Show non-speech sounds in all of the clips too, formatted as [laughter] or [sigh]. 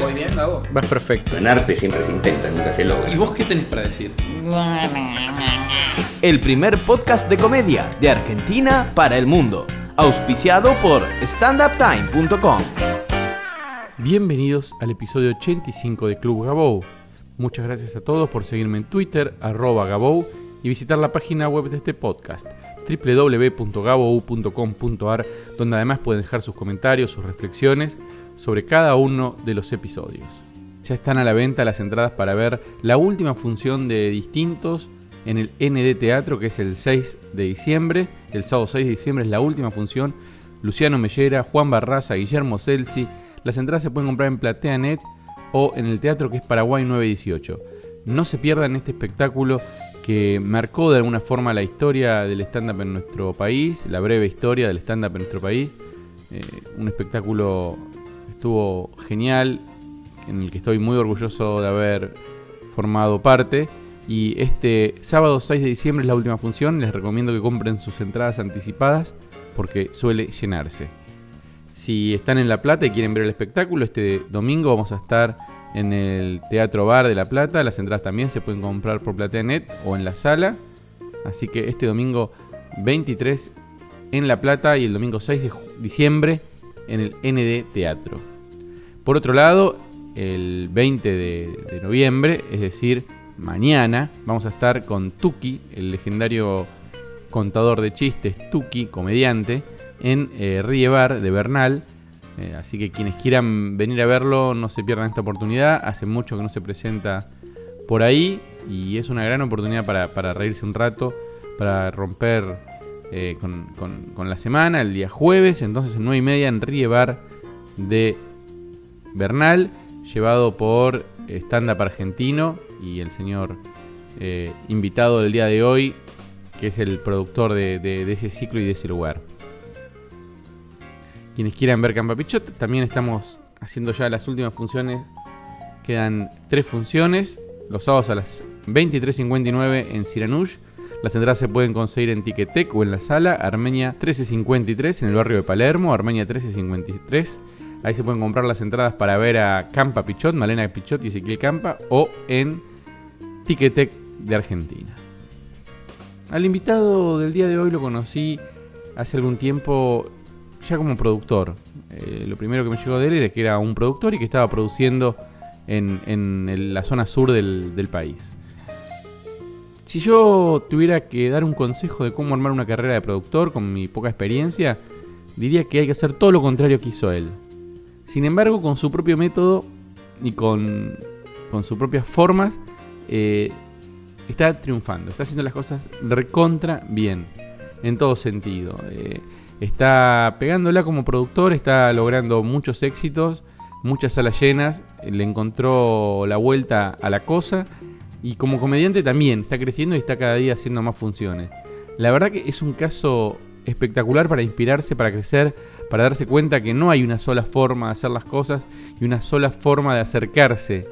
¿Voy bien, Gabo? Vas perfecto. En arte siempre se intenta, nunca se logra. ¿Y vos qué tenés para decir? El primer podcast de comedia de Argentina para el mundo. Auspiciado por standuptime.com. Bienvenidos al episodio 85 de Club Gabou. Muchas gracias a todos por seguirme en Twitter, arroba Gabou, y visitar la página web de este podcast, www.gabou.com.ar, donde además pueden dejar sus comentarios, sus reflexiones sobre cada uno de los episodios. Ya están a la venta las entradas para ver la última función de Distintos en el ND Teatro, que es el 6 de diciembre. El sábado 6 de diciembre es la última función. Luciano Mellera, Juan Barraza, Guillermo Celsi. Las entradas se pueden comprar en PlateaNet o en el teatro que es Paraguay 918. No se pierdan este espectáculo que marcó de alguna forma la historia del stand-up en nuestro país, la breve historia del stand-up en nuestro país. Eh, un espectáculo estuvo genial, en el que estoy muy orgulloso de haber formado parte. Y este sábado 6 de diciembre es la última función. Les recomiendo que compren sus entradas anticipadas porque suele llenarse. Si están en La Plata y quieren ver el espectáculo, este domingo vamos a estar en el Teatro Bar de La Plata. Las entradas también se pueden comprar por PlateaNet o en la sala. Así que este domingo 23 en La Plata y el domingo 6 de diciembre en el ND Teatro. Por otro lado, el 20 de, noviembre, es decir, mañana, vamos a estar con Tuki, el legendario contador de chistes, Tuki, comediante, en eh, Rie Bar de Bernal. Eh, así que quienes quieran venir a verlo, no se pierdan esta oportunidad. Hace mucho que no se presenta por ahí y es una gran oportunidad para, para reírse un rato, para romper eh, con, la semana, el día jueves, entonces en 9 y media en Rie Bar de Bernal, llevado por Stand Up Argentino y el señor eh, invitado del día de hoy, que es el productor de ese ciclo y de ese lugar. Quienes quieran ver Campa Pichot, también estamos haciendo ya las últimas funciones. Quedan tres funciones, los sábados a las 23.59 en Siranush. Las entradas se pueden conseguir en Ticketek o en la sala Armenia 1353 en el barrio de Palermo, Armenia 1353. Ahí se pueden comprar las entradas para ver a Campa Pichot, Malena Pichot y Ezequiel Campa o en Ticketek de Argentina. Al invitado del día de hoy lo conocí hace algún tiempo ya como productor. Eh, lo primero que me llegó de él era que era un productor y que estaba produciendo en, la zona sur del país. Si yo tuviera que dar un consejo de cómo armar una carrera de productor con mi poca experiencia, diría que hay que hacer todo lo contrario que hizo él. Sin embargo, con su propio método y con, con sus propias formas, eh, está triunfando, está haciendo las cosas recontra bien, en todo sentido. Eh, está pegándola como productor, está logrando muchos éxitos, muchas salas llenas, le encontró la vuelta a la cosa y como comediante también está creciendo y está cada día haciendo más funciones. La verdad que es un caso espectacular para inspirarse, para crecer, para darse cuenta que no hay una sola forma de hacer las cosas y una sola forma de acercarse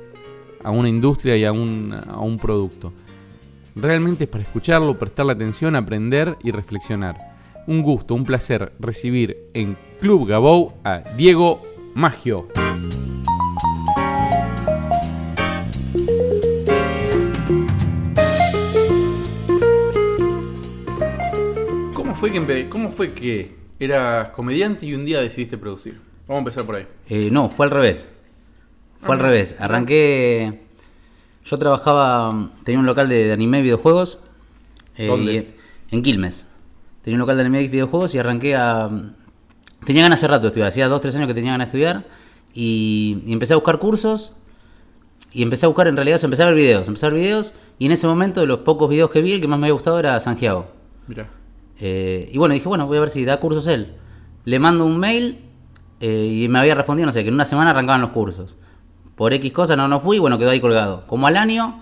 a una industria y a un, a un producto. Realmente es para escucharlo, prestarle atención, aprender y reflexionar. Un gusto, un placer recibir en Club Gabou a Diego Maggio. Fue que, cómo fue que eras comediante y un día decidiste producir? Vamos a empezar por ahí. Eh, no, fue al revés. Fue al revés. Arranqué. Yo trabajaba. Tenía un local de, anime y videojuegos. eh, ¿Dónde? en Quilmes. Tenía un local de anime y videojuegos y arranqué a. Tenía ganas hace rato de estudiar. Hacía dos, tres años que tenía ganas de estudiar. Y, y empecé a buscar cursos. Y empecé a buscar, en realidad, empecé a ver videos. Empecé a ver videos. Y en ese momento, de los pocos videos que vi, el que más me había gustado era Santiago. Mira. Eh, y bueno, dije, bueno, voy a ver si da cursos él. Le mando un mail eh, y me había respondido, no sé, que en una semana arrancaban los cursos. Por X cosa no, no fui bueno, quedó ahí colgado. Como al año,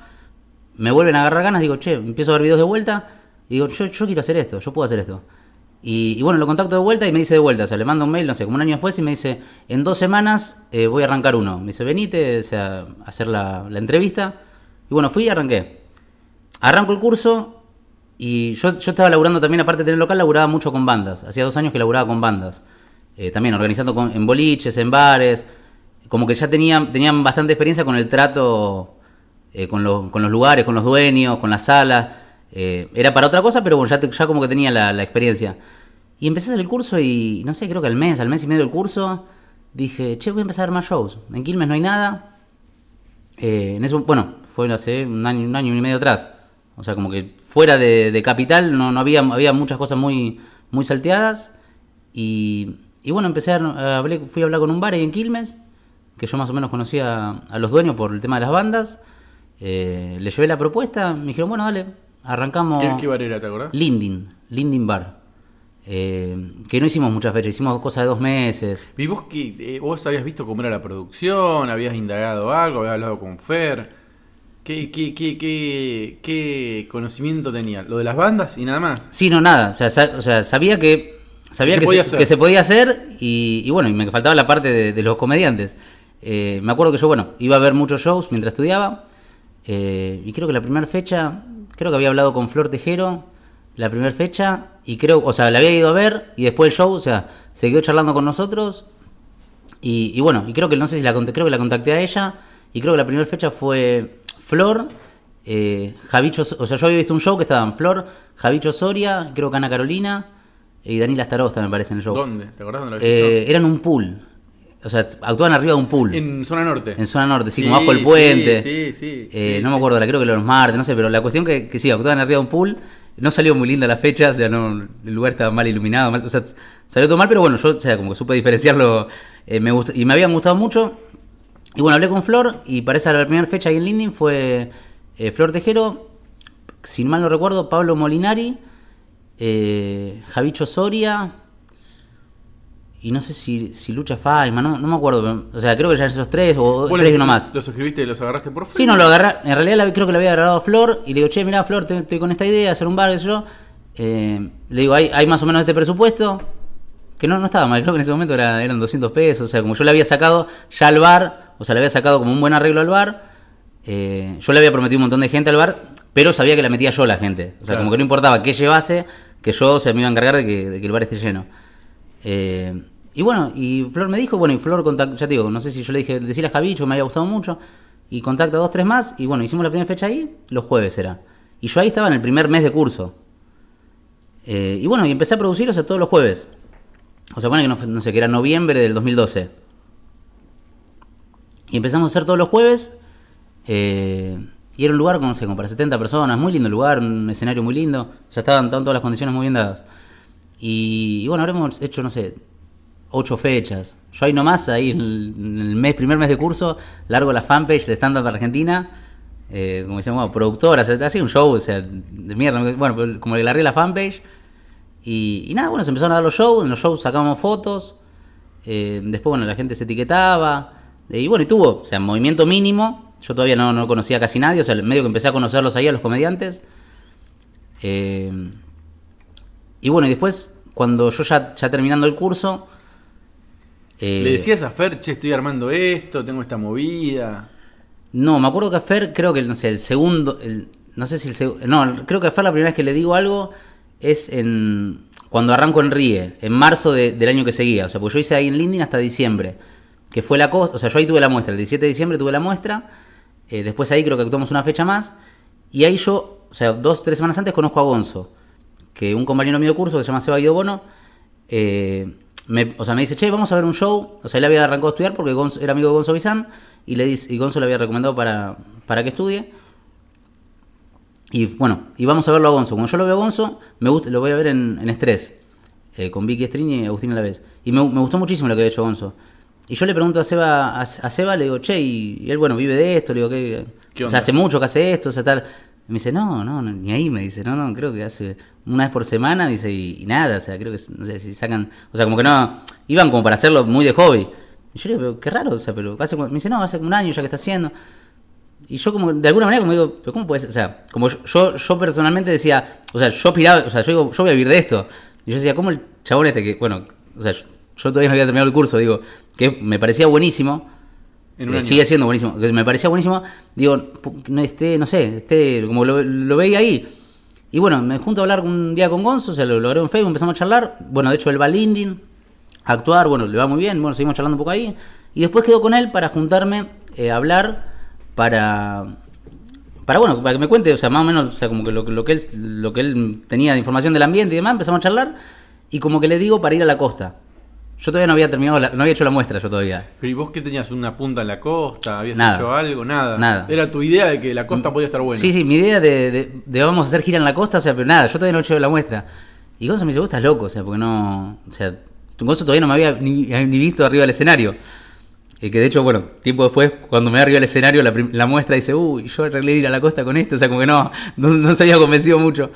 me vuelven a agarrar ganas, digo, che, empiezo a ver videos de vuelta y digo, yo, yo quiero hacer esto, yo puedo hacer esto. Y, bueno, lo contacto de vuelta y me dice de vuelta, o sea, le mando un mail, no sé, como un año después y me dice, en dos semanas eh, voy a arrancar uno. Me dice, venite, o sea, hacer la, la entrevista. Y bueno, fui y arranqué. Arranco el curso y yo, yo estaba laburando también, aparte de tener local, laburaba mucho con bandas. Hacía dos años que laburaba con bandas. Eh, también organizando en boliches, en bares. Como que ya tenían, tenían bastante experiencia con el trato eh, con, los, con los lugares, con los dueños, con las salas. Eh, era para otra cosa, pero bueno, ya, ya como que tenía la, experiencia. Y empecé a hacer el curso y no sé, creo que al mes, al mes y medio del curso, dije, che, voy a empezar a más shows. En Quilmes no hay nada. Eh, en eso, bueno, fue hace un año, un año y medio atrás. O sea, como que fuera de, de capital no, no había, había muchas cosas muy, muy salteadas. Y, y bueno, empecé a, hablé- fui a hablar con un bar ahí en Quilmes, que yo más o menos conocía a los dueños por el tema de las bandas. Eh, le llevé la propuesta, me dijeron, bueno, dale, arrancamos. ¿Qué, qué bar era, te acordás? Lindin, Lindin Bar. Eh, que no hicimos muchas fechas, hicimos cosas de dos meses. ¿Y vos, qué, eh, vos habías visto cómo era la producción? ¿Habías indagado algo? ¿Habías hablado con Fer? ¿Qué, qué, qué, qué, qué conocimiento tenía? ¿Lo de las bandas y nada más? Sí, no, nada. O sea, sa- o sea, sabía que sabía Se que, podía se, hacer. que se podía hacer y, y bueno, y me faltaba la parte de, de los comediantes. Eh, me acuerdo que yo, bueno, iba a ver muchos shows mientras estudiaba eh, y creo que la primera fecha, creo que había hablado con Flor Tejero la primera fecha y creo, o sea, la había ido a ver y después el show, o sea, se quedó charlando con nosotros y, y bueno, y creo que no sé si la creo que la contacté a ella y creo que la primera fecha fue Flor, eh, Javicho, o sea, yo había visto un show que estaban Flor, Javicho Soria, creo que Ana Carolina y Daniela Starosta me parece en el show. ¿Dónde? ¿Te acordás dónde lo Eh, eran un pool. O sea, actuaban arriba de un pool. En, En zona norte. zona norte, sí, Sí, como bajo el puente. sí, sí, Eh, sí, no me acuerdo, ahora, creo que los martes, no sé, pero la cuestión que, que sí, actuaban arriba de un pool. No salió muy linda la fecha, o sea, no, el lugar estaba mal iluminado, mal- o sea, salió todo mal, pero bueno, yo, o sea, como que supe diferenciarlo eh, me gustó, y me habían gustado mucho. Y bueno, hablé con Flor y para esa la primera fecha ahí en Linding fue eh, Flor Tejero, si mal no recuerdo, Pablo Molinari, eh, Javicho Soria y no sé si, si Lucha Faima, no, no me acuerdo, pero- o sea, creo que ya esos tres o ¿Vos tres y los- uno más. ¿Los escribiste y los agarraste por Sí, no, lo agarré. En realidad la- creo que le había agarrado a Flor y le digo, che, mira, Flor, estoy con esta idea, hacer un bar, qué sé yo. Eh, le digo, hay, hay más o menos este presupuesto. Que no, no estaba mal, creo que en ese momento era- eran 200 pesos. O sea, como yo le había sacado ya al bar, o sea, le había sacado como un buen arreglo al bar. eh, yo le había prometido un montón de gente al bar, pero sabía que la metía yo la gente. O sea, Claro. como que no importaba qué llevase, que yo o sea, me iba a encargar de que, de que el bar esté lleno. Eh, y bueno, y Flor me dijo, bueno, y Flor contactó, ya te digo, no sé si yo le dije, decirle a Javicho, me había gustado mucho, y contacta a dos, tres más, y bueno, hicimos la primera fecha ahí, los jueves era. Y yo ahí estaba en el primer mes de curso. Eh, y bueno, y empecé a producir, o sea, todos los jueves. O sea, bueno, que no, no sé, que era noviembre del 2012. Y empezamos a hacer todos los jueves. eh, y era un lugar, no sé, como para 70 personas, muy lindo lugar, un escenario muy lindo. O sea, estaban, estaban todas las condiciones muy bien dadas. Y, y bueno, habremos hecho, no sé, ocho fechas. Yo ahí nomás, ahí en el, mes, primer mes de curso, largo la fanpage de Stand Up Argentina. Eh, como se llama, productora, o hacía un show, o sea, de mierda. Bueno, como le largué la fanpage. Y, y nada, bueno, se empezaron a dar los shows, en los shows sacábamos fotos. eh, después, bueno, la gente se etiquetaba. Eh, y bueno, y tuvo, o sea, movimiento mínimo. Yo todavía no, no conocía casi nadie, o sea, medio que empecé a conocerlos ahí a los comediantes. Eh, y bueno, y después, cuando yo ya, ya terminando el curso. eh, Le decías a Fer, che, estoy armando esto, tengo esta movida. No, me acuerdo que a Fer, creo que no sé, el segundo, el- no sé si el segundo, no, creo que a Fer la primera vez que le digo algo es en cuando arranco en Rie, en marzo de- del año que seguía, o sea, porque yo hice ahí en Lindin hasta diciembre, que fue la cosa, o sea, yo ahí tuve la muestra, el 17 de diciembre tuve la muestra, eh, después ahí creo que actuamos una fecha más, y ahí yo, o sea, dos, tres semanas antes conozco a Gonzo, que un compañero mío de curso que se llama Seba Guido Bono, eh, o sea, me dice, che, vamos a ver un show. O sea, él había arrancado a estudiar porque era amigo de Gonzo Bizán y, le dice, y Gonzo le había recomendado para, para que estudie. Y bueno, y vamos a verlo a Gonzo. Cuando yo lo veo a Gonzo, me gusta, lo voy a ver en, en Estrés, eh, con Vicky Strini y Agustín a. Y me, me gustó muchísimo lo que había hecho Gonzo. Y yo le pregunto a Seba, a, a Seba le digo, che, y, y él, bueno, vive de esto, le digo, ¿qué, ¿Qué o sea, onda? hace mucho que hace esto, o sea, tal. Y me dice, no, no, no, ni ahí, me dice, no, no, creo que hace una vez por semana, me dice, y, y nada, o sea, creo que, no sé, si sacan, o sea, como que no, iban como para hacerlo muy de hobby. Y yo le digo, pero qué raro, o sea, pero hace, me dice, no, hace como un año ya que está haciendo. Y yo como, de alguna manera, como digo, pero ¿cómo puede ser? O sea, como yo, yo, yo personalmente decía, o sea, yo aspiraba, o sea, yo digo, yo voy a vivir de esto. Y yo decía, ¿cómo el chabón este que, bueno, o sea, yo, todavía no había terminado el curso, digo, que me parecía buenísimo, En un eh, año. sigue siendo buenísimo, que me parecía buenísimo, digo, este, no sé, este, como lo, lo veía ahí. Y bueno, me junto a hablar un día con Gonzo, o sea, lo logré en Facebook, empezamos a charlar. Bueno, de hecho, él va al LinkedIn a actuar, bueno, le va muy bien, bueno, seguimos charlando un poco ahí. Y después quedo con él para juntarme eh, a hablar, para, para, bueno, para que me cuente, o sea, más o menos, o sea, como que lo, lo que él, lo que él tenía de información del ambiente y demás, empezamos a charlar. Y como que le digo para ir a la costa. Yo todavía no había terminado, la- no había hecho la muestra yo todavía. Pero ¿y vos qué tenías? ¿Una punta en la costa? ¿Habías Nada. hecho algo? Nada. Nada. Era tu idea de que la costa podía estar buena. Sí, sí, mi idea de, de- de vamos a hacer gira en la costa, o sea, pero nada, yo todavía no he hecho la muestra. Y Gonzo me dice, vos estás loco, o sea, porque no. O sea, Gonzo todavía no me había ni, ni visto arriba del escenario. Y que de hecho, bueno, tiempo después, cuando me arriba del escenario, la muestra dice, uy, yo arreglé ir a la costa con esto, o sea, como que no, no, no se había convencido mucho.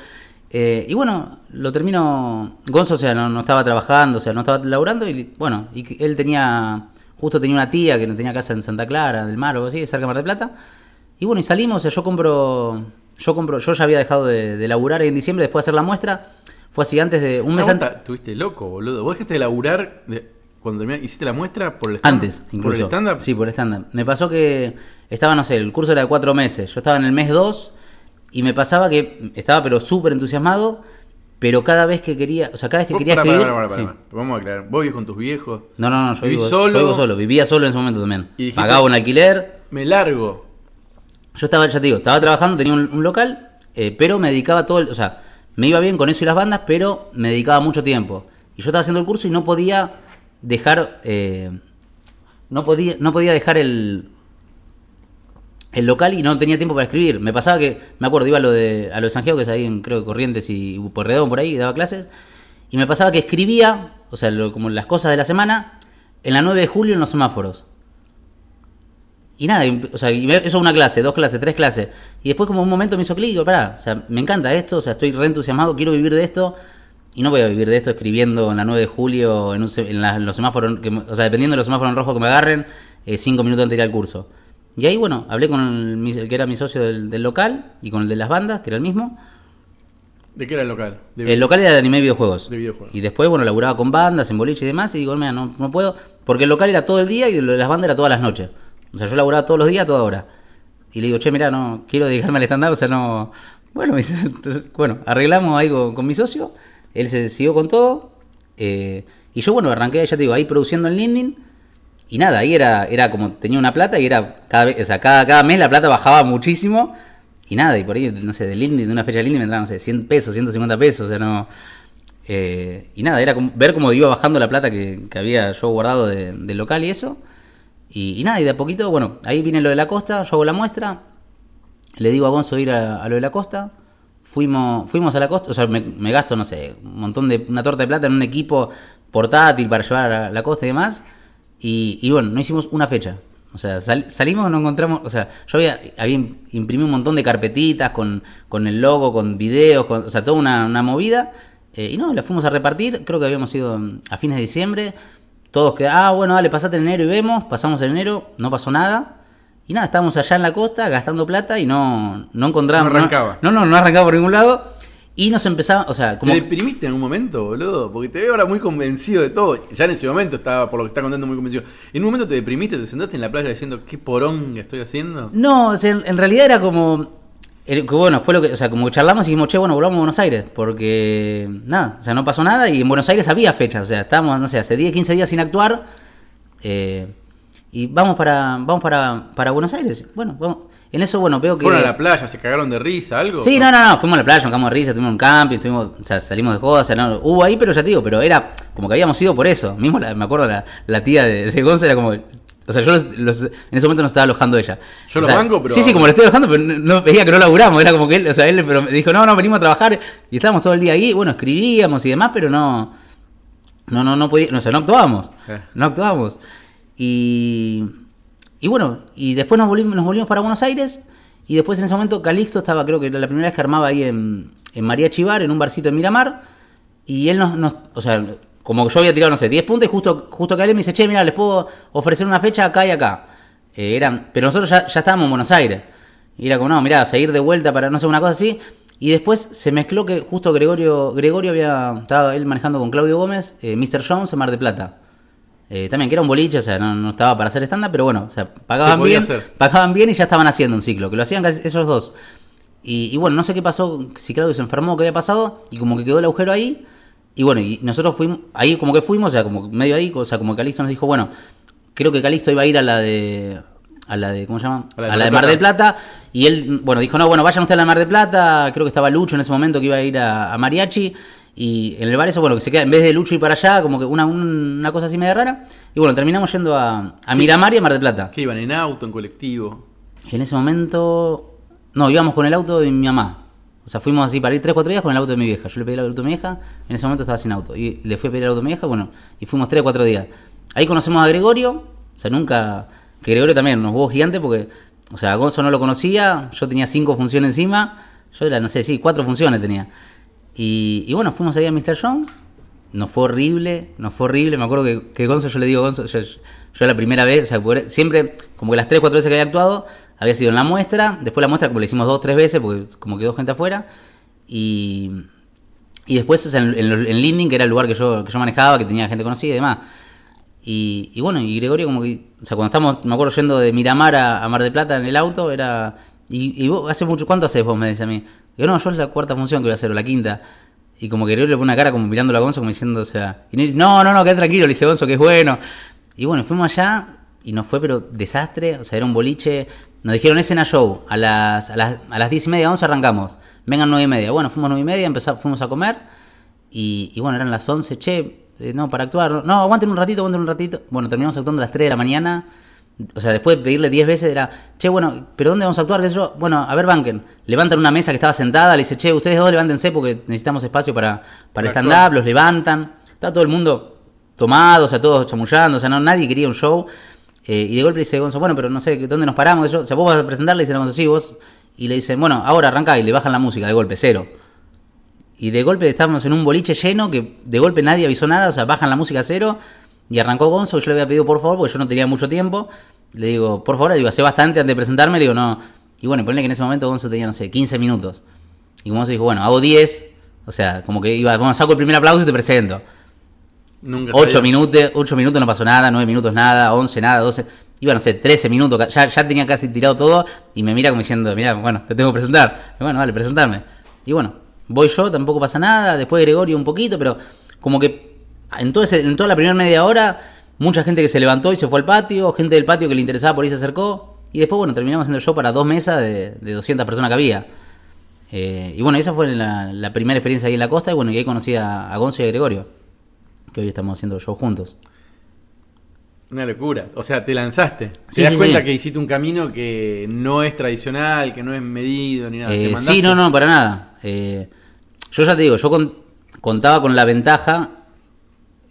Eh, y bueno, lo termino. Gonzo, o sea, no, no estaba trabajando, o sea, no estaba laburando, y bueno, y él tenía. Justo tenía una tía que no tenía casa en Santa Clara, del Mar o algo así, cerca de Mar del Plata. Y bueno, y salimos, o sea, yo compro. Yo compro, yo ya había dejado de, de laburar en diciembre después de hacer la muestra. Fue así antes de un Una mes antes. Estuviste loco, boludo. ¿Vos dejaste de laburar de- cuando terminaste- hiciste la muestra por el stand Antes, incluso. ¿Por el stand-up? Sí, por el stand-up. Me pasó que estaba, no sé, el curso era de cuatro meses. Yo estaba en el mes dos y me pasaba que estaba pero súper entusiasmado, pero cada vez que quería, o sea, cada vez que quería pará, escribir... sí. pará. Vamos a aclarar. Vos vivís con tus viejos. No, no, no, yo ¿Vivís vivo, solo? yo vivo solo. Vivía solo en ese momento también. Y dijiste- Pagaba un alquiler. Me largo. Yo estaba, ya te digo, estaba trabajando, tenía un, un local, eh, pero me dedicaba todo, el- o sea, me iba bien con eso y las bandas, pero me dedicaba mucho tiempo. Y yo estaba haciendo el curso y no podía dejar, eh, no podía, no podía dejar el, el local y no tenía tiempo para escribir. Me pasaba que, me acuerdo, iba a lo de, a lo de Santiago, que es ahí en, creo Corrientes y Porredón por ahí, daba clases, y me pasaba que escribía, o sea, lo- como las cosas de la semana, en la 9 de julio en los semáforos. Y nada, y- o sea, y eso es una clase, dos clases, tres clases. Y después como un momento me hizo clic, digo, pará, o sea, me encanta esto, o sea, estoy re entusiasmado, quiero vivir de esto. Y no voy a vivir de esto escribiendo en la 9 de julio, en, un en la- en los semáforos, que o sea, dependiendo de los semáforos en rojo que me agarren, eh, cinco minutos antes de ir al curso. Y ahí, bueno, hablé con el, que era mi socio del, del local y con el de las bandas, que era el mismo. ¿De qué era el local? De- El local era de anime y videojuegos. De videojuegos. Y después, bueno, laburaba con bandas, en boliche y demás. Y digo, mira, no, no puedo. Porque el local era todo el día y lo de las bandas era todas las noches. O sea, yo laburaba todos los días, a toda hora. Y le digo, che, mira, no quiero dedicarme al stand-up. O sea, no. Bueno, me dice, [laughs] entonces, bueno, arreglamos ahí con, con mi socio. Él se siguió con todo. eh, y yo, bueno, arranqué, ya te digo, ahí produciendo en LinkedIn. Y nada, ahí era, era como tenía una plata y era cada o sea, cada, cada mes la plata bajaba muchísimo. Y nada, y por ahí, no sé, del LinkedIn, de una fecha de LinkedIn me entraban, no sé, 100 pesos, 150 pesos, o sea, no. eh, y nada, era como, ver cómo iba bajando la plata que, que había yo guardado de- del local y eso. Y, nada, y de a poquito, bueno, ahí viene lo de la costa, yo hago la muestra, le digo a Gonzo ir a, a lo de la costa, fuimos, fuimos a la costa, o sea, me, me gasto, no sé, un montón de, una torta de plata en un equipo portátil para llevar a la costa y demás, y, y bueno, no hicimos una fecha. O sea, sal- salimos, no encontramos, o sea, yo había, había im- imprimido un montón de carpetitas con, con el logo, con videos, con, o sea, toda una, una movida, eh, y no, la fuimos a repartir, creo que habíamos ido mm, a fines de diciembre, todos que, ah, bueno, dale, pasate en enero y vemos, pasamos en enero, no pasó nada, y nada, estábamos allá en la costa gastando plata y no, no encontrábamos. No arrancaba. No, no, no arrancaba por ningún lado. Y nos empezaba, o sea, como. ¿Te deprimiste en algún momento, boludo? Porque te veo ahora muy convencido de todo. Ya en ese momento estaba, por lo que está contando, muy convencido. ¿En un momento te deprimiste, te sentaste en la playa diciendo qué porón estoy haciendo? No, o sea, en, realidad era como. bueno, fue lo que. O sea, como que charlamos y dijimos, che, bueno, volvamos a Buenos Aires. Porque. Nada, o sea, no pasó nada y en Buenos Aires había fechas. O sea, estábamos, no sé, hace 10, 15 días sin actuar. eh, y vamos para vamos para, para Buenos Aires. Bueno, vamos. En eso, bueno, veo que. ¿Fueron a la playa, se cagaron de risa, algo? Sí, no, no, no, fuimos a la playa, nos cagamos de risa, tuvimos un camping, estuvimos, o sea, salimos de joda, o sea, no, hubo ahí, pero ya te digo, pero era como que habíamos ido por eso. Mismo la- me acuerdo la, la tía de, de Gonza era como, o sea, yo los- los- en ese momento no estaba alojando ella. Yo O lo banco, pero- Sí, sí, como lo estoy alojando, pero no, no veía que no laburamos, era como que él, o sea, él pero me dijo, no, no, venimos a trabajar y estábamos todo el día ahí, bueno, escribíamos y demás, pero no, no, no, no podía, no, o sea, no actuábamos, Eh. no actuábamos. Y, y bueno, y después nos volvimos, nos volvimos para Buenos Aires. Y después en ese momento Calixto estaba, creo que era la primera vez que armaba ahí en, en María Chivar, en un barcito en Miramar. Y él nos, nos- o sea, como yo había tirado, no sé, 10 puntos y justo, justo que él me dice, che, mira, les puedo ofrecer una fecha acá y acá. Eh, eran, pero nosotros ya, ya estábamos en Buenos Aires. Y era como, no, mirá, seguir de vuelta para, no sé, una cosa así. Y después se mezcló que justo Gregorio, Gregorio había, estaba él manejando con Claudio Gómez, eh, Mr. Jones en Mar de Plata. Eh, también que era un boliche, o sea, no, no estaba para hacer estándar, pero bueno, o sea, pagaban bien, hacer. pagaban bien y ya estaban haciendo un ciclo, que lo hacían casi esos dos. Y, y bueno, no sé qué pasó, si Claudio se enfermó, qué había pasado, y como que quedó el agujero ahí. Y bueno, y nosotros fuimos, ahí como que fuimos, o sea, como medio ahí, o sea, como que Calixto nos dijo, bueno, creo que Calixto iba a ir a la de, a la de, ¿cómo se llama? A la de A la de Mar del Plata. Plata. Y él, bueno, dijo, no, bueno, vayan ustedes a la Mar del Plata, creo que estaba Lucho en ese momento que iba a ir a, a Mariachi. Y en el bar eso, bueno, que se queda, en vez de Lucho ir para allá, como que una, un- una cosa así media rara. Y bueno, terminamos yendo a, a Miramar y a Mar del Plata. Que iban en auto, en colectivo. Y en ese momento. No, íbamos con el auto de mi mamá. O sea, fuimos así para ir 3-4 días con el auto de mi vieja. Yo le pedí el auto de mi vieja, en ese momento estaba sin auto. Y le fui a pedir el auto de mi vieja, bueno, y fuimos 3-4 días. Ahí conocemos a Gregorio. O sea, nunca. Que Gregorio también nos hubo gigante porque. O sea, Gonzo no lo conocía. Yo tenía 5 funciones encima. Yo era, no sé, sí, 4 funciones tenía. Y, bueno, fuimos ahí a Mr. Jones. Nos fue horrible, nos fue horrible. Me acuerdo que, que Gonzo, yo le digo, Gonzo, yo, la primera vez, o sea, siempre, como que las 3, 4 veces que había actuado, había sido en la muestra. Después la muestra, como le hicimos dos, tres veces, porque como quedó gente afuera. Y, y después en, Linding, que era el lugar que yo, que yo manejaba, que tenía gente conocida y demás. Y, y bueno, y Gregorio como que, o sea, cuando estamos, me acuerdo yendo de Miramar a, a Mar del Plata en el auto, era... Y, y vos, hace mucho, ¿cuánto haces vos? Me dice a mí. Yo no, yo es la cuarta función que voy a hacer, o la quinta. Y como que Gregorio le pone una cara como mirando a Gonzo, como diciendo, o sea... Y no, dice, no, no, no, quédate tranquilo, le dice Gonzo, que es bueno. Y bueno, fuimos allá y nos fue, pero desastre, o sea, era un boliche... Nos dijeron escena show, a las, a las, a las diez y media, once arrancamos. Vengan nueve y media. Bueno, fuimos nueve y media, empezamos, fuimos a comer. Y, bueno, eran las 11, che, eh, no, para actuar, no, aguanten un ratito, aguanten un ratito. Bueno, terminamos actuando a las 3 de la mañana. O sea, después de pedirle 10 veces era, che, bueno, ¿pero dónde vamos a actuar? ¿Qué sé yo? Bueno, a ver, banquen. Levantan una mesa que estaba sentada, le dice, che, ustedes dos levántense porque necesitamos espacio para, para stand-up, los levantan. Está todo el mundo tomado, o sea, todos chamullando, o sea, no, nadie quería un show. Eh, y de golpe dice Gonzo, bueno, pero no sé, ¿dónde nos paramos? Yo. O sea, vos vas a presentar, le dice Gonzo, sí, vos. Y le dicen, bueno, ahora arranca y le bajan la música de golpe, cero. Y de golpe estábamos en un boliche lleno que de golpe nadie avisó nada, o sea, bajan la música a cero. Y arrancó Gonzo, yo le había pedido por favor, porque yo no tenía mucho tiempo. Le digo, por favor, le digo, hace bastante antes de presentarme, le digo, no. Y bueno, ponle que en ese momento Gonzo tenía, no sé, 15 minutos. Y Gonzo dijo, bueno, hago 10. O sea, como que iba, bueno, saco el primer aplauso y te presento. Nunca 8 salió. minutos, 8 minutos no pasó nada, 9 minutos nada, 11 nada, 12. Iba, no sé, 13 minutos, ya, ya tenía casi tirado todo y me mira como diciendo, mira, bueno, te tengo que presentar. Y bueno, dale, presentarme. Y bueno, voy yo, tampoco pasa nada, después Gregorio un poquito, pero como que en, todo ese- en toda la primera media hora, mucha gente que se levantó y se fue al patio, gente del patio que le interesaba por ahí se acercó. Y después, bueno, terminamos haciendo el show para dos mesas de, de 200 personas que había. Eh, y bueno, esa fue la, la primera experiencia ahí en la costa. Y bueno, y ahí conocí a, a Gonzo y a Gregorio, que hoy estamos haciendo show juntos. Una locura. O sea, te lanzaste. Sí, te das sí, cuenta sí. que hiciste un camino que no es tradicional, que no es medido ni nada. Eh, Te sí, no, no, para nada. Eh, yo ya te digo, yo con- contaba con la ventaja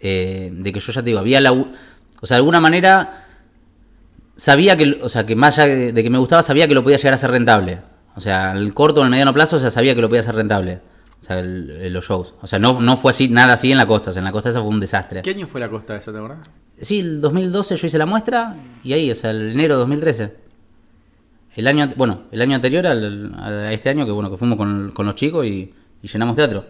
eh, de que yo ya te digo, había la... O sea, de alguna manera sabía que, o sea, que más allá de que me gustaba, sabía que lo podía llegar a ser rentable. O sea, el corto o el mediano plazo, o sea, sabía que lo podía hacer rentable. O sea, el- el- los shows. O sea, no, no fue así, nada así en la costa. O sea, en la costa esa fue un desastre. ¿Qué año fue la costa esa, te acordás? Sí, el 2012 yo hice la muestra y ahí, o sea, el enero de 2013. El año, bueno, el año anterior al, a este año que bueno que fuimos con, con los chicos y, y llenamos teatro.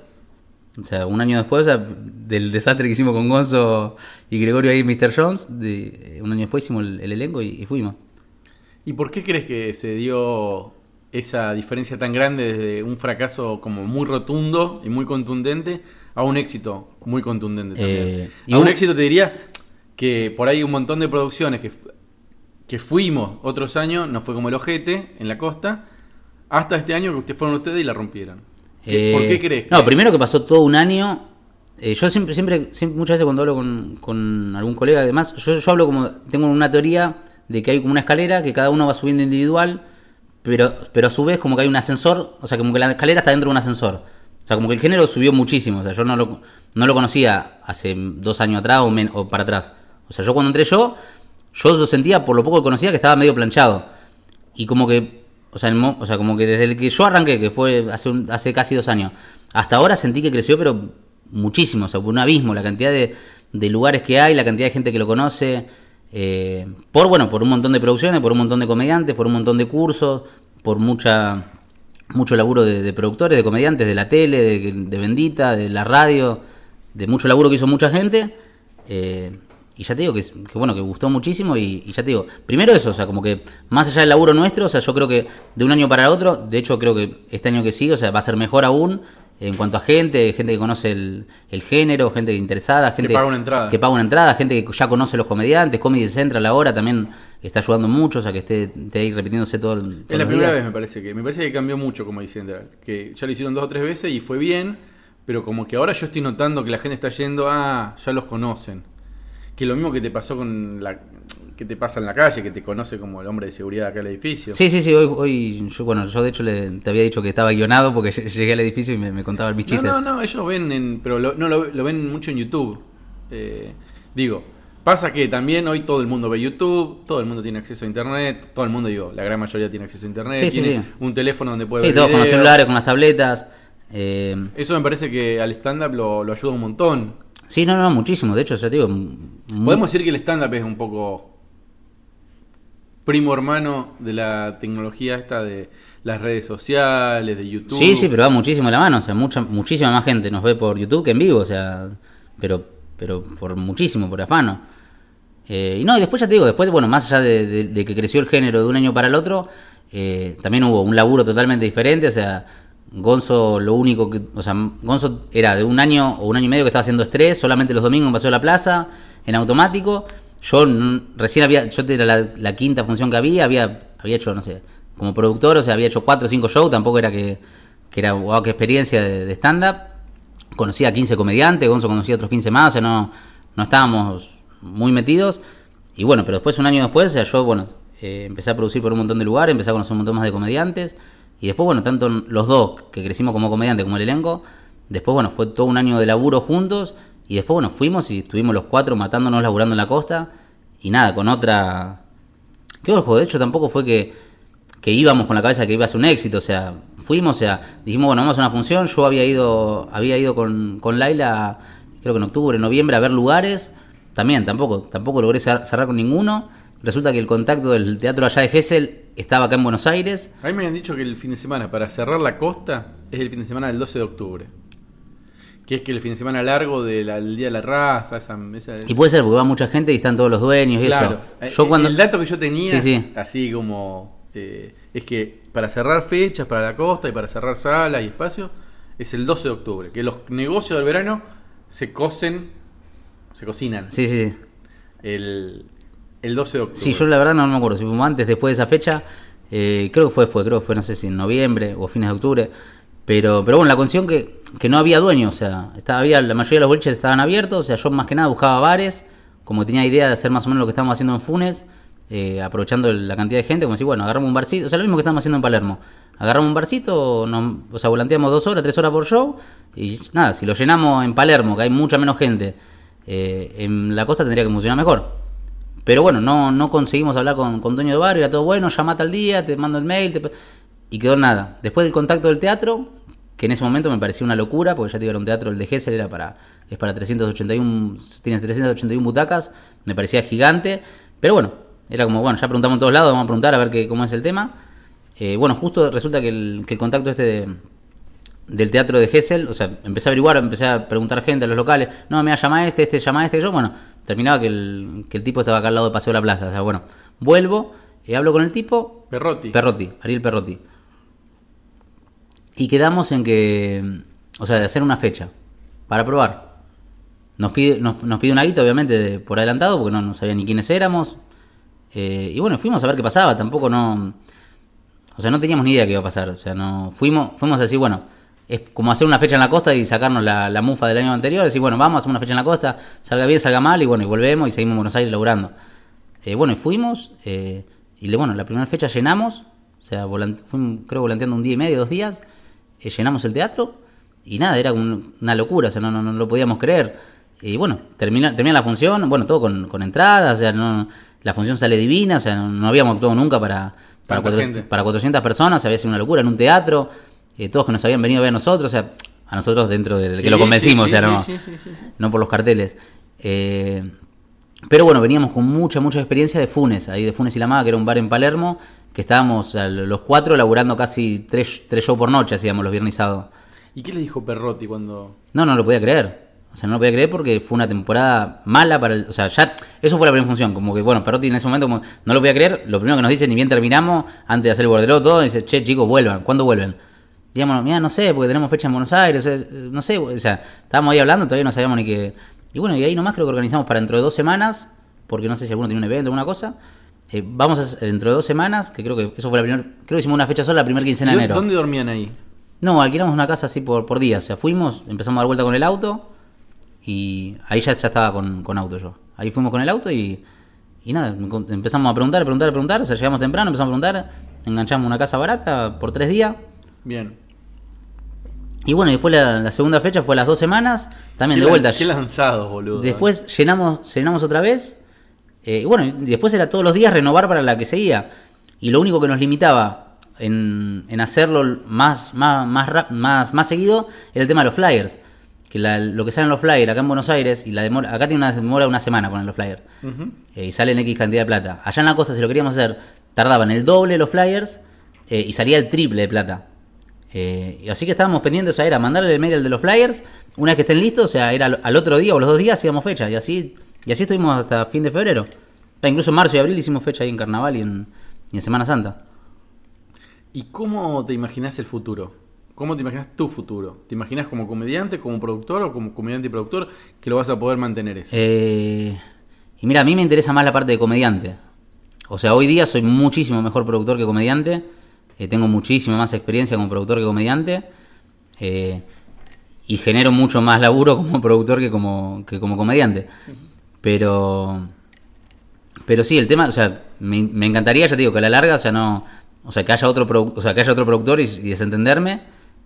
O sea, un año después o sea, del desastre que hicimos con Gonzo y Gregorio ahí, Mr. Jones, de, un año después hicimos el, el elenco y, y fuimos. ¿Y por qué crees que se dio esa diferencia tan grande desde un fracaso como muy rotundo y muy contundente a un éxito muy contundente también? Eh, y a un un- éxito te diría que por ahí un montón de producciones que, que fuimos otros años, no fue como el ojete en la costa, hasta este año que ustedes fueron ustedes y la rompieron. ¿Qué- Eh, ¿Por qué crees? No, primero que pasó todo un año. eh, yo siempre, siempre, siempre- muchas veces cuando hablo con, con algún colega, además, yo, yo hablo como, tengo una teoría de que hay como una escalera que cada uno va subiendo individual, pero, pero a su vez como que hay un ascensor, o sea, como que la escalera está dentro de un ascensor. O sea, como que el género subió muchísimo. O sea, yo no lo, no lo conocía hace dos años atrás o, men- o para atrás. O sea, yo cuando entré yo, yo lo sentía, por lo poco que conocía, que estaba medio planchado. Y como que, o sea, el mo- o sea, como que desde el que yo arranqué, que fue hace, un- hace casi dos años, hasta ahora sentí que creció, pero muchísimo, o sea, por un abismo, la cantidad de, de lugares que hay, la cantidad de gente que lo conoce, eh, por, bueno, por un montón de producciones, por un montón de comediantes, por un montón de cursos, por mucha, mucho laburo de, productores, de comediantes, de la tele, de, de Bendita, de la radio, de mucho laburo que hizo mucha gente. eh, y ya te digo que, es- que bueno, que gustó muchísimo y, y ya te digo, primero eso, o sea, como que más allá del laburo nuestro, o sea, yo creo que de un año para el otro, de hecho creo que este año que sigue, o sea, va a ser mejor aún en cuanto a gente, gente que conoce el, el género, gente interesada, gente paga una entrada. que paga una entrada, gente que ya conoce los comediantes, Comedy Central ahora también está ayudando mucho, o sea, que esté, esté ahí repitiéndose todo el Es la primera días. vez, me parece que. Me parece que cambió mucho como Central. Que ya lo hicieron dos o tres veces y fue bien. Pero como que ahora yo estoy notando que la gente está yendo, ah, ya los conocen. Que lo mismo que te pasó con la. que te pasa en la calle, que te conoce como el hombre de seguridad acá del edificio. Sí, sí, sí, hoy, hoy yo, bueno, yo de hecho le- te había dicho que estaba guionado porque [laughs] lle- llegué al edificio y me, me contaban mis No, no, no, ellos ven, en, pero lo, no, lo, lo ven mucho en YouTube. Eh, digo, pasa que también hoy todo el mundo ve YouTube, todo el mundo tiene acceso a Internet, todo el mundo, digo, la gran mayoría tiene acceso a Internet, Sí, sí, tiene sí. un teléfono donde puede Sí, ver todos con los celulares, con las tabletas. eh, Eso me parece que al stand-up lo, lo ayuda un montón. Sí, no, no, muchísimo. De hecho, ya te digo, m- mu- Podemos decir que el stand-up es un poco primo hermano de la tecnología esta de las redes sociales, de YouTube. Sí, sí, pero va muchísimo la mano. O sea, mucha, muchísima más gente nos ve por YouTube que en vivo. O sea, pero, pero por muchísimo, por afano. Eh, y no, y después ya te digo, después, bueno, más allá de, de- de que creció el género de un año para el otro, eh, también hubo un laburo totalmente diferente. O sea, Gonzo, lo único que. O sea, Gonzo era de un año o un año y medio que estaba haciendo estrés, solamente los domingos en Paseo de la Plaza, en automático. Yo recién había. Yo era la, la quinta función que había, había, había hecho, no sé, como productor, o sea, había hecho cuatro o cinco shows, tampoco era que, que era, wow, qué experiencia de, de stand-up. Conocía a 15 comediantes, Gonzo conocía a otros 15 más, o sea, no, no estábamos muy metidos. Y bueno, pero después, un año después, o sea, yo, bueno, eh, empecé a producir por un montón de lugares, empecé a conocer un montón más de comediantes. Y después, bueno, tanto los dos, que crecimos como comediante, como el elenco, después, bueno, fue todo un año de laburo juntos. Y después, bueno, fuimos y estuvimos los cuatro matándonos, laburando en la costa. Y nada, con otra... Que ojo, de hecho tampoco fue que, que íbamos con la cabeza que iba a ser un éxito, o sea, fuimos, o sea, dijimos, bueno, vamos a una función, yo había ido, había ido con, con Laila, creo que en octubre, noviembre, a ver lugares, también, tampoco, tampoco logré cer- cerrar con ninguno, resulta que el contacto del teatro allá de Gessel estaba acá en Buenos Aires, A mí me han dicho que el fin de semana para cerrar la costa es el fin de semana del 12 de octubre. Que es que el fin de semana largo de la- del Día de la Raza, esa... esa- y puede ser porque va mucha gente y están todos los dueños y claro. eso. Yo Eh, cuando... El dato que yo tenía, Sí, sí. así como... eh, es que para cerrar fechas para la costa y para cerrar salas y espacios, es el 12 de octubre. Que los negocios del verano se cosen, se cocinan. Sí, sí. El, el 12 de octubre. Sí, yo la verdad no me acuerdo si fue antes, después de esa fecha. eh, creo que fue después, creo que fue, no sé si en noviembre o fines de octubre. Pero, pero bueno, la cuestión que, que no había dueño, o sea, estaba, había, la mayoría de los boliches estaban abiertos, o sea, yo más que nada buscaba bares, como tenía idea de hacer más o menos lo que estábamos haciendo en Funes, eh, aprovechando la cantidad de gente, como si, bueno, agarramos un barcito, o sea, lo mismo que estábamos haciendo en Palermo. Agarramos un barcito, nos- o sea, volanteamos dos horas, tres horas por show, y nada, si lo llenamos en Palermo, que hay mucha menos gente, eh, en la costa tendría que funcionar mejor. Pero bueno, no, no conseguimos hablar con, con de barrio, era todo bueno, llamate al día, te mando el mail, te- y quedó nada. Después del contacto del teatro, que en ese momento me parecía una locura, porque ya te digo, era un teatro, el de Gessel era para, es para 381, tiene 381 butacas, me parecía gigante, pero bueno, era como, bueno, ya preguntamos en todos lados, vamos a preguntar a ver qué, cómo es el tema. Eh, bueno, justo resulta que el, que el contacto este de, del teatro de Gessel, o sea, empecé a averiguar, empecé a preguntar gente a los locales, no, me llama este, este llama este, yo, bueno, terminaba que el, que el tipo estaba acá al lado de Paseo de la Plaza, o sea, bueno, vuelvo, eh, hablo con el tipo, Perrotti. Perrotti, Ariel Perrotti, y quedamos en que, o sea, de hacer una fecha, para probar. Nos pide, nos, nos pide una guita, obviamente, de- por adelantado, porque no, no sabía ni quiénes éramos, eh, y bueno, fuimos a ver qué pasaba, tampoco no... O sea, no teníamos ni idea qué iba a pasar. O sea, no fuimos, fuimos así, bueno, es como hacer una fecha en la costa y sacarnos la, la mufa del año anterior, decir, bueno, vamos a hacer una fecha en la costa, salga bien, salga mal, y bueno, y volvemos y seguimos en Buenos Aires laburando. Eh, bueno, y fuimos, eh, y bueno, la primera fecha llenamos, o sea, volant- fuimos, creo volanteando un día y medio, dos días, eh, llenamos el teatro, y nada, era un- una locura, o sea, no, no, no lo podíamos creer. Y bueno, termina, termina la función, bueno, todo con, con entradas, o sea, no, la función sale divina, o sea, no, no habíamos actuado nunca para, para, cuatro- para 400 personas, había sido una locura, en un teatro, eh, todos que nos habían venido a ver a nosotros, o sea, a nosotros dentro de Sí, que lo convencimos, sí, o sea, no, no por los carteles. Eh, pero bueno, veníamos con mucha, mucha experiencia de Funes, ahí de Funes y la Maga, que era un bar en Palermo, que estábamos los cuatro laburando casi tres, tres shows por noche, hacíamos los viernes y sábados. ¿Y qué le dijo Perrotti cuando.? No, no lo podía creer. O sea, no lo podía creer porque fue una temporada mala para el. O sea, ya. Eso fue la primera función. Como que, bueno, Perotti en ese momento como, no lo podía creer. Lo primero que nos dice, ni bien terminamos, antes de hacer el bordero, todo, dice, che, chicos, vuelvan. ¿Cuándo vuelven? Digamos, mira, no sé, porque tenemos fecha en Buenos Aires. eh, No sé, o sea, estábamos ahí hablando, todavía no sabíamos ni qué. Y bueno, y ahí nomás creo que organizamos para dentro de dos semanas, porque no sé si alguno tiene un evento o alguna cosa. Eh, vamos a hacer dentro de dos semanas, que creo que eso fue la primera. Creo que hicimos una fecha sola la primera quincena de ¿Y enero. ¿Dónde dormían ahí? No, alquilamos una casa así por, por día. O sea, fuimos, empezamos a dar vuelta con el auto y ahí ya, ya estaba con, con auto yo. Ahí fuimos con el auto y, y nada, empezamos a preguntar, a preguntar, a preguntar. O sea, llegamos temprano, empezamos a preguntar, enganchamos una casa barata por tres días. Bien. Y bueno, después la, la segunda fecha fue a las dos semanas, también de vuelta. Qué lanzados, boludo. Después llenamos, llenamos otra vez. eh, y bueno, y después era todos los días renovar para la que seguía. Y lo único que nos limitaba en, en hacerlo más, más, más, más, más seguido era el tema de los flyers. Que la- lo que salen los flyers acá en Buenos Aires, y la demora, acá tiene una demora de una semana poner los flyers. eh, y salen X cantidad de plata. Allá en la costa, si lo queríamos hacer, tardaban el doble los flyers eh, y salía el triple de plata. Eh, y así que estábamos pendientes, o sea, era mandarle el mail al de los flyers, una vez que estén listos, o sea, era al, otro día o los dos días hacíamos fecha, y así, y así estuvimos hasta fin de febrero. Ah, incluso en marzo y abril hicimos fecha ahí en Carnaval y en, y en Semana Santa. ¿Y cómo te imaginas el futuro? ¿Cómo te imaginas tu futuro? ¿Te imaginas como comediante, como productor o como comediante y productor que lo vas a poder mantener eso? Eh, y mira, a mí me interesa más la parte de comediante. O sea, hoy día soy muchísimo mejor productor que comediante. Eh, tengo muchísima más experiencia como productor que comediante. eh, y genero mucho más laburo como [laughs] productor que como, que como comediante. Pero. Pero sí, el tema, o sea, me, me encantaría, ya te digo, que a la larga, o sea, no. O sea, que haya otro, o sea, que haya otro productor y, y desentenderme.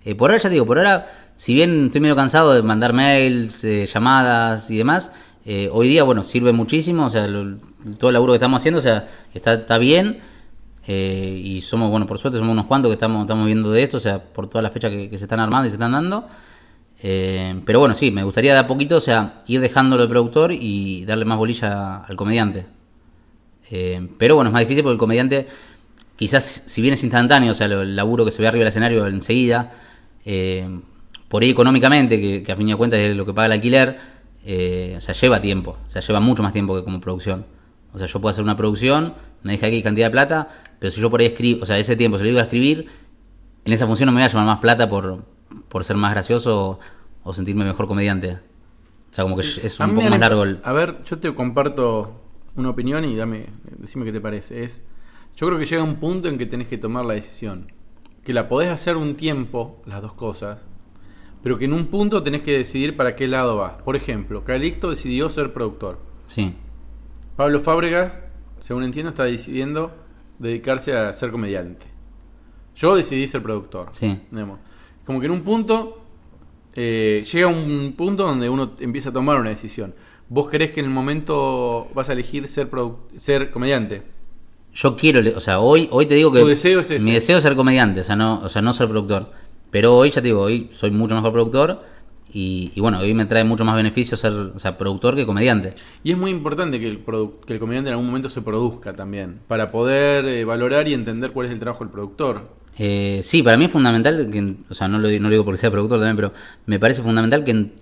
Eh, por ahora, ya te digo, por ahora, si bien estoy medio cansado de mandar mails, eh, llamadas y demás, eh, hoy día, bueno, sirve muchísimo, o sea, lo- todo el laburo que estamos haciendo, o sea, está, está bien. Eh, y somos, bueno, por suerte somos unos cuantos que estamos, estamos viendo de esto, o sea, por todas las fechas que, se están armando y se están dando. Eh, pero bueno, sí, me gustaría de a poquito, o sea, ir dejándolo de productor y darle más bolilla al comediante. Eh, pero bueno, es más difícil porque el comediante, quizás si bien es instantáneo, o sea, el laburo que se ve arriba del escenario enseguida, por ahí económicamente, que, a fin de cuentas es lo que paga el alquiler, o sea, lleva tiempo, o sea, lleva mucho más tiempo que como producción. O sea, yo puedo hacer una producción, me deja aquí cantidad de plata, pero si yo por ahí escribo, o sea, ese tiempo se lo digo a escribir, en esa función no me voy a llamar más plata por, por ser más gracioso o, o sentirme mejor comediante. O sea, como que es un poco más largo el... A ver, yo te comparto una opinión y dame, decime qué te parece. Es, yo creo que llega un punto en que tenés que tomar la decisión. Que la podés hacer un tiempo, las dos cosas, pero que en un punto tenés que decidir para qué lado vas. Por ejemplo, Calixto decidió ser productor. Sí, Pablo Fábregas, según entiendo, está decidiendo dedicarse a ser comediante. Yo decidí ser productor. Sí. digamos. Como que en un punto, eh, llega un punto donde uno empieza a tomar una decisión. ¿Vos querés que en el momento vas a elegir ser, ser comediante? Yo quiero, o sea, hoy, hoy te digo que Tu deseo es ese. mi deseo es ser comediante, o sea, no, o sea, no ser productor. Pero hoy, ya te digo, hoy soy mucho mejor productor y, y bueno, hoy me trae mucho más beneficio ser, o sea, productor que comediante. Y es muy importante que el, que el comediante en algún momento se produzca también, para poder eh, valorar y entender cuál es el trabajo del productor. Eh, sí, para mí es fundamental, que, o sea, no lo, no lo digo porque sea productor también, pero me parece fundamental que en,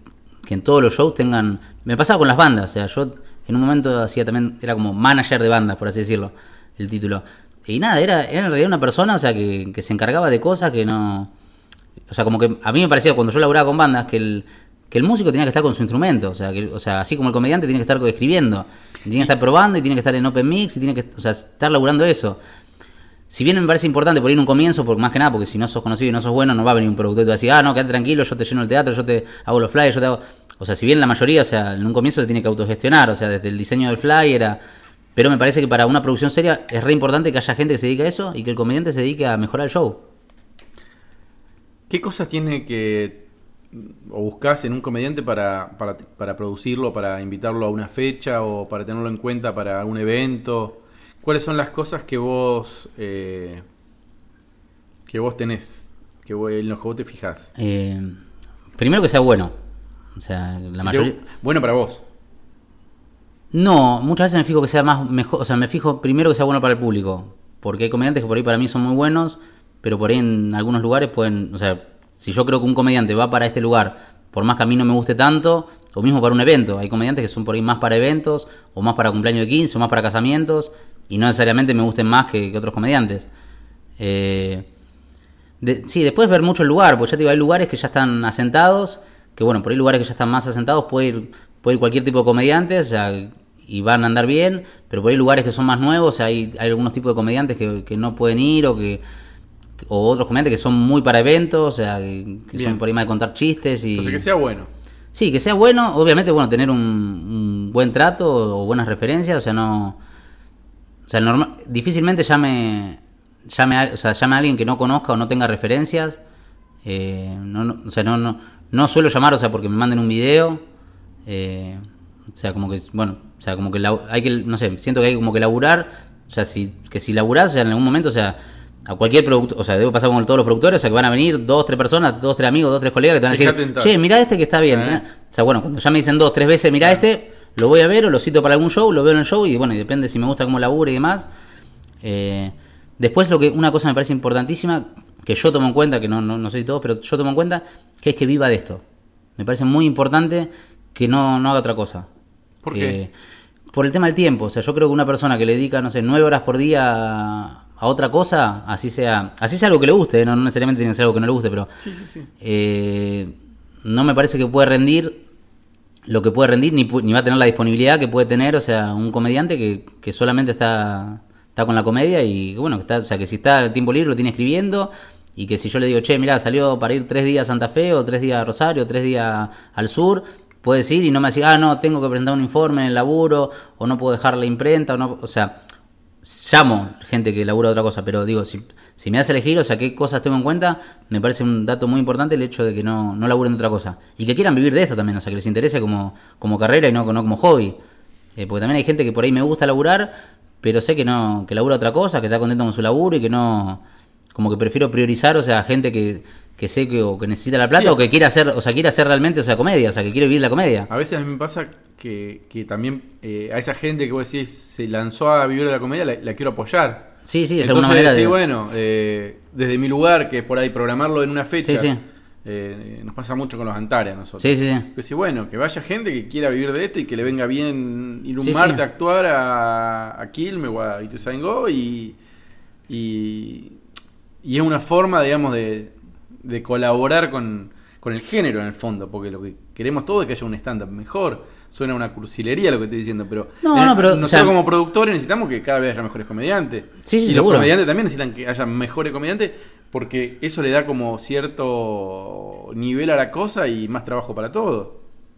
que en todos los shows tengan... Me pasaba con las bandas, o sea, yo en un momento hacía también, era como manager de bandas, por así decirlo, el título. Y nada, era, era en realidad una persona, o sea, que, que se encargaba de cosas que no... O sea, como que a mí me parecía cuando yo laburaba con bandas que el, que el músico tenía que estar con su instrumento, o sea, que, o sea, así como el comediante tiene que estar escribiendo, tiene que estar probando y tiene que estar en open mix y tiene que, o sea, estar laburando eso. Si bien me parece importante por ir un comienzo, porque más que nada, porque si no sos conocido y no sos bueno, no va a venir un productor y te va a decir, ah, no, quédate tranquilo, yo te lleno el teatro, yo te hago los flyers, yo te hago. O sea, si bien la mayoría, o sea, en un comienzo se tiene que autogestionar, o sea, desde el diseño del flyer. Pero me parece que para una producción seria es re importante que haya gente que se dedique a eso y que el comediante se dedique a mejorar el show. ¿Qué cosas tiene que o buscas en un comediante para, para, para producirlo, para invitarlo a una fecha o para tenerlo en cuenta para algún evento? ¿Cuáles son las cosas que vos eh, que vos tenés, que vos, en los que vos te fijás? Eh, primero que sea bueno. O sea, la mayoría. te- Bueno para vos. No, muchas veces me fijo que sea más mejor, o sea, me fijo primero que sea bueno para el público. porque hay comediantes que por ahí para mí son muy buenos, pero por ahí en algunos lugares pueden, o sea, si yo creo que un comediante va para este lugar, por más que a mí no me guste tanto, o mismo para un evento, hay comediantes que son por ahí más para eventos, o más para cumpleaños de 15, o más para casamientos, y no necesariamente me gusten más que, otros comediantes. Eh, de- sí, después ver mucho el lugar, porque ya te digo, hay lugares que ya están asentados, que bueno, por ahí lugares que ya están más asentados puede ir, puede ir cualquier tipo de comediantes, o sea, y van a andar bien, pero por ahí lugares que son más nuevos, hay, hay algunos tipos de comediantes que, que no pueden ir o que o otros comediantes que son muy para eventos, o sea, que, son por ahí más de contar chistes y Entonces que sea bueno. Sí, que sea bueno, obviamente, bueno, tener un, un buen trato o buenas referencias, o sea, no. O sea, norma- difícilmente llame, llame, a, o sea, llame a alguien que no conozca o no tenga referencias. Eh, no, no- o sea, no, no, no suelo llamar, o sea, porque me manden un video. eh, o sea, como que, bueno, o sea, como que hay que, no sé, siento que hay como que laburar. O sea, si, que si laburás, o sea, en algún momento, o sea, a cualquier productor, o sea, debe pasar con todos los productores, o sea, que van a venir dos, tres personas, dos, tres amigos, dos, tres colegas que te van a decir, che, mirá este que está bien. Eh. O sea, bueno, cuando ya me dicen dos, tres veces, mirá este, lo voy a ver o lo cito para algún show, lo veo en el show y bueno, y depende si me gusta cómo labura y demás. Eh, después lo que una cosa me parece importantísima, que yo tomo en cuenta, que no, no, no sé si todos, pero yo tomo en cuenta, que es que viva de esto. Me parece muy importante que no, no haga otra cosa. ¿Por qué? Eh, por el tema del tiempo. O sea, yo creo que una persona que le dedica, no sé, nueve horas por día a, otra cosa, así sea, así sea algo que le guste, no, no necesariamente tiene que ser algo que no le guste, pero Sí, sí, sí. eh, no me parece que puede rendir lo que puede rendir, ni, ni va a tener la disponibilidad que puede tener, o sea, un comediante que, que solamente está, está con la comedia y bueno, que está, o sea, que si está el tiempo libre lo tiene escribiendo y que si yo le digo, che, mira, salió para ir tres días a Santa Fe o tres días a Rosario, tres días al sur, puedes ir y no me decir, ah, no, tengo que presentar un informe en el laburo o no puedo dejar la imprenta, o, no, o sea, llamo gente que labura otra cosa, pero digo, si, si me a elegir, o sea, qué cosas tengo en cuenta, me parece un dato muy importante el hecho de que no, no laburen de otra cosa. Y que quieran vivir de esto también, o sea, que les interese como, como carrera y no, no como hobby. Eh, porque también hay gente que por ahí me gusta laburar, pero sé que no, que labura otra cosa, que está contento con su laburo y que no, como que prefiero priorizar, o sea, gente que, que sé que, o que necesita la plata Sí. o que quiere hacer, o sea, quiere hacer realmente, o sea, comedia, o sea, que quiere vivir la comedia. A veces a mí me pasa que, que también eh, a esa gente que vos decís se lanzó a vivir de la comedia, la, la quiero apoyar. Sí, sí, Entonces, alguna manera sí, de... bueno, eh, desde mi lugar, que es por ahí programarlo en una fecha, Sí, sí. eh, nos pasa mucho con los Antares a nosotros. Sí, sí, sí. Que bueno, que vaya gente que quiera vivir de esto y que le venga bien ir un Sí, sí. martes a actuar a, a Quilme o a Ituzaingó y, y, y es una forma, digamos, de, de colaborar con, con el género en el fondo, porque lo que queremos todos es que haya un stand-up mejor. Suena una cursilería lo que estoy diciendo, pero, No, no, pero, o nosotros sea- como productores necesitamos que cada vez haya mejores comediantes. Sí, sí, y los comediantes también necesitan que haya mejores comediantes porque eso le da como cierto nivel a la cosa y más trabajo para todos.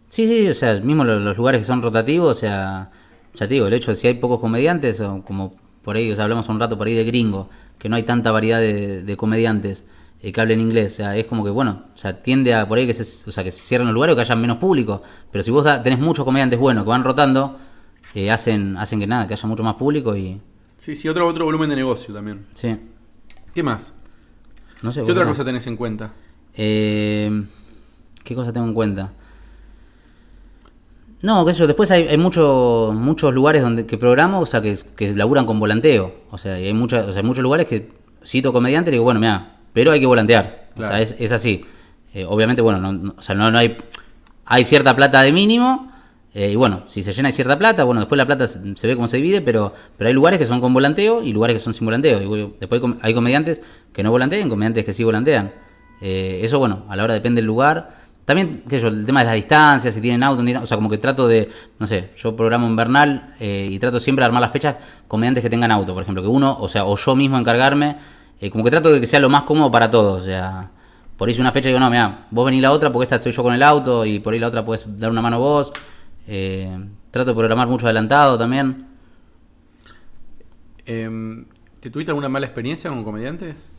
Sí, sí, o sea, mismo los, los lugares que son rotativos, o sea, ya te digo, el hecho de si hay pocos comediantes, o como por ahí, o sea, hablamos un rato por ahí de gringo, que no hay tanta variedad de, de comediantes eh, que hablen inglés, o sea, es como que, bueno, o sea, tiende a por ahí que se, o sea, que se cierren los lugares o que haya menos público, pero si vos da- tenés muchos comediantes buenos que van rotando, eh, hacen, hacen que nada, que haya mucho más público y, Sí, sí, otro, otro volumen de negocio también. sí, ¿Qué más? no sé. ¿Qué otra no. cosa tenés en cuenta? Eh, ¿Qué cosa tengo en cuenta? No, qué sé yo, después hay, hay mucho- muchos lugares donde que programo, o sea, que, que laburan con volanteo. O sea, y hay, muchas, o sea, hay muchos lugares que cito comediante y digo, bueno, mira, pero hay que volantear. O sea, es, es así. Eh, obviamente, bueno, no, no- o sea, no, no hay, hay cierta plata de mínimo. eh, y bueno, si se llena hay cierta plata, bueno, después la plata se, se ve cómo se divide, pero, pero hay lugares que son con volanteo y lugares que son sin volanteo. Y después hay com- hay comediantes que no volantean, comediantes que sí volantean. Eh, eso, bueno, a la hora depende del lugar. También, qué sé yo, el tema de las distancias, si tienen auto, no tienen- o sea, como que trato de, no sé, yo programo en Bernal eh, y trato siempre de armar las fechas comediantes que tengan auto, por ejemplo, que uno, o sea, o yo mismo encargarme, eh, como que trato de que sea lo más cómodo para todos, o sea, por ahí una fecha digo, no, mira, vos venís la otra porque esta estoy yo con el auto y por ahí la otra puedes dar una mano vos. Eh, trato de programar mucho adelantado también. Em, ¿Te tuviste alguna mala experiencia con comediantes?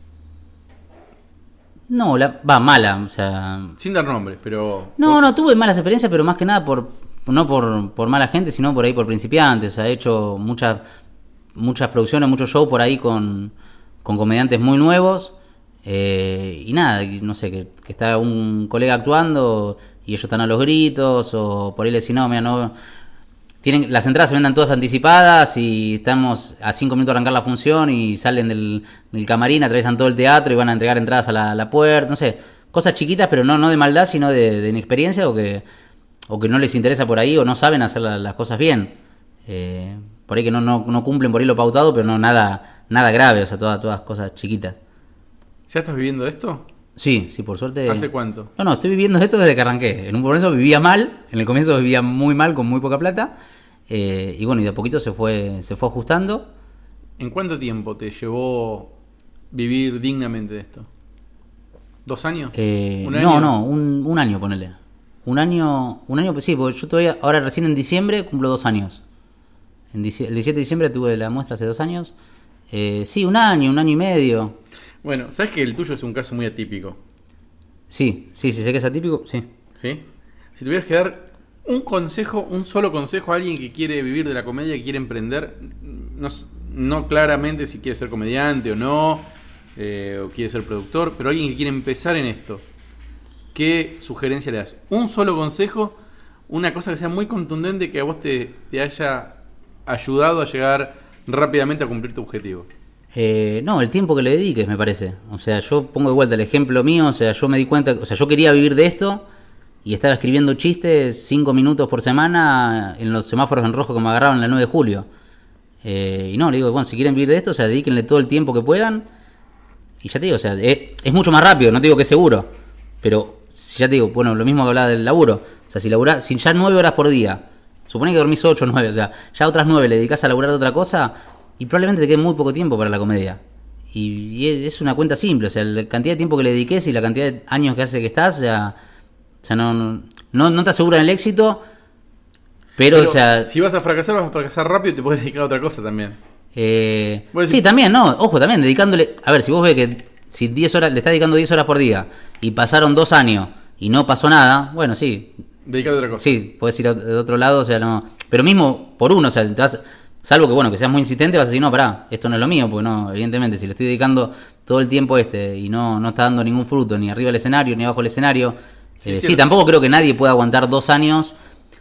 No, la, va mala, o sea, Sin dar nombres, pero... No, no, tuve malas experiencias, pero más que nada por no por, por mala gente, sino por ahí por principiantes. O sea, he hecho muchas muchas producciones, muchos shows por ahí con, con comediantes muy nuevos. eh, y nada, no sé, que, está un colega actuando y ellos están a los gritos, o por ahí le decís, no, mira, no. tienen, las entradas se venden todas anticipadas y estamos a cinco minutos de arrancar la función y salen del, del camarín, atraviesan todo el teatro y van a entregar entradas a la, puerta, no sé, cosas chiquitas, pero no, no de maldad, sino de, inexperiencia o que, o que no les interesa por ahí o no saben hacer la- las cosas bien. Eh, por ahí que no, no, no cumplen por ahí lo pautado, pero no nada, nada grave, o sea, todas, todas cosas chiquitas. ¿Ya estás viviendo esto? Sí, sí, por suerte. ¿Hace cuánto? No, no, estoy viviendo esto desde que arranqué. En un comienzo vivía mal, en el comienzo vivía muy mal, con muy poca plata. eh, y bueno, y de a poquito se fue, se fue ajustando. ¿En cuánto tiempo te llevó vivir dignamente de esto? ¿Dos años? Eh, ¿Un no, año? no, un, un año, ponele. Un año, un año, sí, porque yo todavía, ahora recién en diciembre cumplo dos años. En el 17 de diciembre tuve la muestra hace dos años. Eh, sí, un año, un año y medio. Bueno, sabes que el tuyo es un caso muy atípico, Sí, sí, sí, sé que es atípico, sí. ¿sí? Si tuvieras que dar un consejo, un solo consejo a alguien que quiere vivir de la comedia, que quiere emprender, no, claramente si quiere ser comediante o no, eh, o quiere ser productor, pero alguien que quiere empezar en esto, ¿qué sugerencia le das? Un solo consejo, una cosa que sea muy contundente que a vos te, te haya ayudado a llegar rápidamente a cumplir tu objetivo. Eh, no, el tiempo que le dediques, me parece. O sea, yo pongo de vuelta el ejemplo mío, o sea, yo me di cuenta, o sea, yo quería vivir de esto y estaba escribiendo chistes cinco minutos por semana en los semáforos en rojo que me agarraron el 9 de julio. Eh, y no, le digo, bueno, si quieren vivir de esto, o sea, dedíquenle todo el tiempo que puedan. Y ya te digo, o sea, es, es mucho más rápido, no te digo que es seguro, pero ya te digo, bueno, lo mismo que hablaba del laburo. O sea, si laburás, si ya nueve horas por día, supone que dormís ocho o nueve, o sea, ya otras nueve le dedicás a laburar de otra cosa y probablemente te quede muy poco tiempo para la comedia. Y, y es una cuenta simple, o sea, la cantidad de tiempo que le dediques y la cantidad de años que hace que estás, o sea, o sea no, no, no, te aseguran el éxito, pero, o sea, si vas a fracasar, vas a fracasar rápido y te puedes dedicar a otra cosa también. eh, decís- sí, también, no, ojo, también dedicándole, a ver, si vos ves que si 10 horas, le estás dedicando 10 horas por día y pasaron dos años y no pasó nada, bueno, sí, Dedicate a otra cosa. sí, puedes ir a- de otro lado, o sea, no, pero mismo por uno, o sea, te vas- salvo que bueno, que seas muy insistente, vas a decir, no, pará, esto no es lo mío, porque no, evidentemente, si le estoy dedicando todo el tiempo este y no, no está dando ningún fruto, ni arriba del escenario, ni abajo del escenario, Sí, eh, sí, tampoco creo que nadie pueda aguantar dos años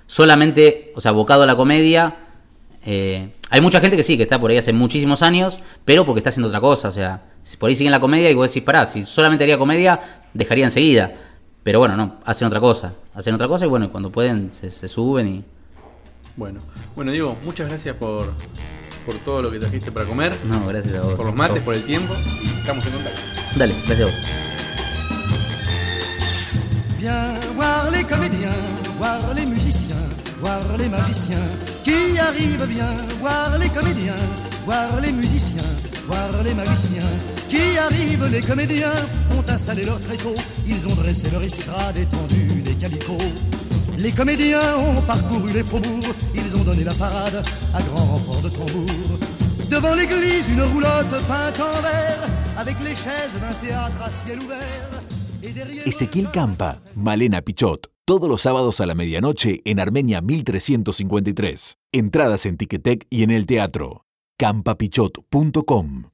solamente, o sea, abocado a la comedia. Eh, hay mucha gente que sí, que está por ahí hace muchísimos años, pero porque está haciendo otra cosa. O sea, si por ahí siguen la comedia y vos decís, pará, si solamente haría comedia, dejaría enseguida. Pero bueno, no, hacen otra cosa. Hacen otra cosa y bueno, cuando pueden se, se suben y. Bueno, bueno Diego, muchas gracias por, por todo lo que trajiste para comer, No, gracias a vos. por los mates, por el tiempo y estamos en contacto. Dale, gracias a vos. Viens voir les comédiens, voir les musiciens, voir les magiciens qui arrivent. Viens voir les comédiens, voir les musiciens, voir les magiciens qui arrivent. Les comédiens ont installé leur tréteau, ils ont dressé leur estrade étendue des calicots. Les comédiens ont parcouru les faubourgs, ils ont donné la parade à grand renfort de tambour. Devant l'église, une roulotte peinte en vert, avec les chaises d'un théâtre à ciel ouvert. Ezequiel Campa, Malena Pichot, todos los sábados a la medianoche en Armenia 1353. Entradas en Ticketek y en el teatro. campapichot.com